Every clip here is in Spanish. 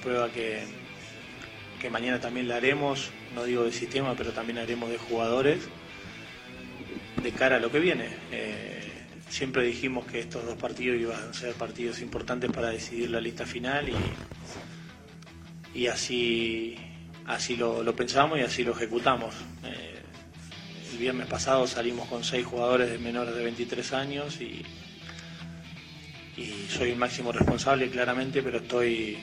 prueba que, que mañana también la haremos, no digo de sistema, pero también haremos de jugadores, de cara a lo que viene. Eh, siempre dijimos que estos dos partidos iban a ser partidos importantes para decidir la lista final y, y así, así lo, pensamos y así lo ejecutamos. Eh, el viernes pasado salimos con seis jugadores de menores de 23 años y, y soy el máximo responsable claramente, pero estoy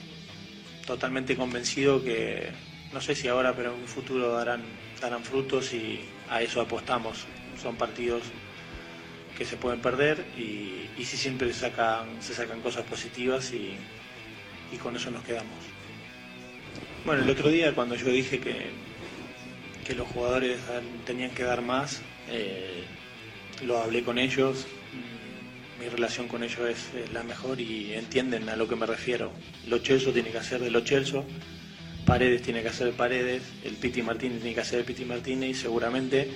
totalmente convencido que, no sé si ahora, pero en un futuro darán, darán frutos y a eso apostamos. Son partidos que se pueden perder y, y sí siempre se sacan, se sacan cosas positivas y, y con eso nos quedamos. Bueno, el otro día cuando yo dije que, que los jugadores tenían que dar más, eh, lo hablé con ellos, mi relación con ellos es, es la mejor y entienden a lo que me refiero. Lo Chelso tiene que hacer de lo Chelso, Paredes tiene que hacer de Paredes, el Piti Martínez tiene que hacer de Piti Martínez y seguramente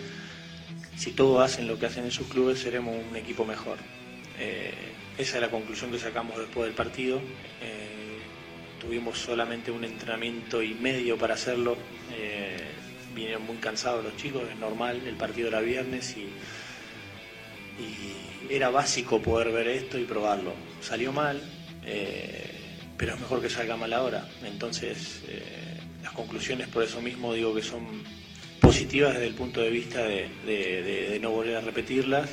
si todos hacen lo que hacen en sus clubes seremos un equipo mejor. Eh, esa es la conclusión que sacamos después del partido. Eh, tuvimos solamente un entrenamiento y medio para hacerlo. Eh, vinieron muy cansados los chicos, es normal, el partido era viernes y era básico poder ver esto y probarlo. Salió mal, eh, pero es mejor que salga mal ahora. Entonces, eh, las conclusiones por eso mismo digo que son positivas desde el punto de vista de, no volver a repetirlas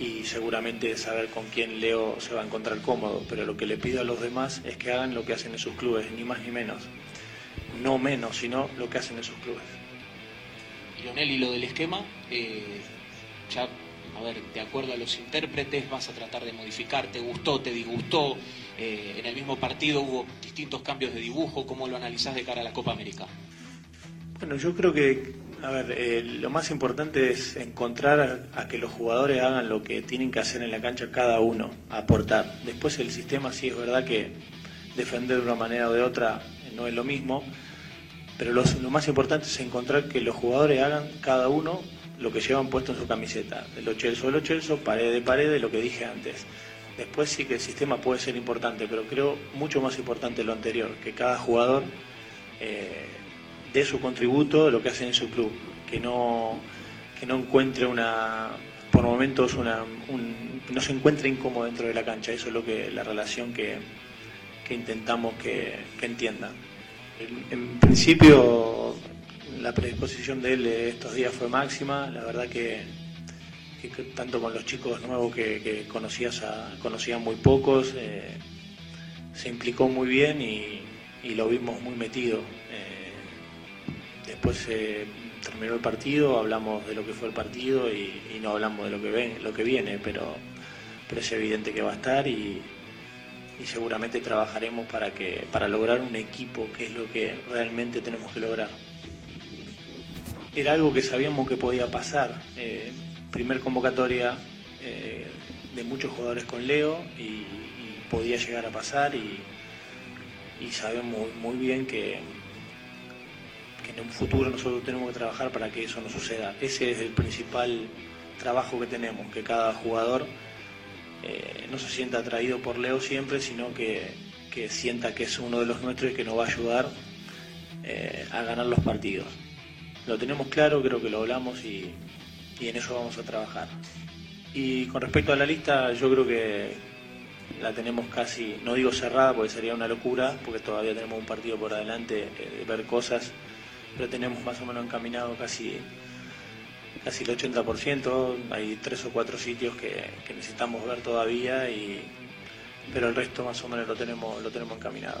y seguramente saber con quién Leo se va a encontrar cómodo. Pero lo que le pido a los demás es que hagan lo que hacen en sus clubes, ni más ni menos. No menos, sino lo que hacen en sus clubes. Lionel, y lo del esquema, eh, ya, a ver, de acuerdo a los intérpretes, vas a tratar de modificar, te gustó, te disgustó, eh, en el mismo partido hubo distintos cambios de dibujo, ¿cómo lo analizás de cara a la Copa América? Bueno, yo creo que, a ver, eh, lo más importante es encontrar a, que los jugadores hagan lo que tienen que hacer en la cancha cada uno, aportar. Después el sistema sí es verdad que defender de una manera o de otra no es lo mismo, pero lo más importante es encontrar que los jugadores hagan cada uno lo que llevan puesto en su camiseta. De lo Chelso, de lo Chelso, pared de pared, de lo que dije antes. Después sí que el sistema puede ser importante, pero creo mucho más importante lo anterior, que cada jugador eh, dé su contributo lo que hacen en su club, que no, que no encuentre una, por momentos, una, un- no se encuentre incómodo dentro de la cancha. Eso es lo que la relación que, que intentamos que, que entiendan. En, en principio, la predisposición de él estos días fue máxima. La verdad que, tanto con los chicos nuevos que, que conocías a- conocían muy pocos, eh, se implicó muy bien y, lo vimos muy metido. Eh, después se terminó el partido, hablamos de lo que fue el partido y, no hablamos de lo que, ven, lo que viene, pero, pero es evidente que va a estar y, y seguramente trabajaremos para, que, para lograr un equipo, que es lo que realmente tenemos que lograr. Era algo que sabíamos que podía pasar. Eh, primer convocatoria eh, de muchos jugadores con Leo y, podía llegar a pasar y, sabemos muy bien que, en un futuro nosotros tenemos que trabajar para que eso no suceda. Ese es el principal trabajo que tenemos, que cada jugador eh, no se sienta atraído por Leo siempre, sino que, sienta que es uno de los nuestros y que nos va a ayudar a ganar los partidos. Lo tenemos claro, creo que lo hablamos y, en eso vamos a trabajar. Y con respecto a la lista, yo creo que la tenemos casi, no digo cerrada porque sería una locura, porque todavía tenemos un partido por adelante eh, de ver cosas, pero tenemos más o menos encaminado casi casi el 80%, hay tres o cuatro sitios que, necesitamos ver todavía, y, pero el resto más o menos lo tenemos, lo tenemos encaminado.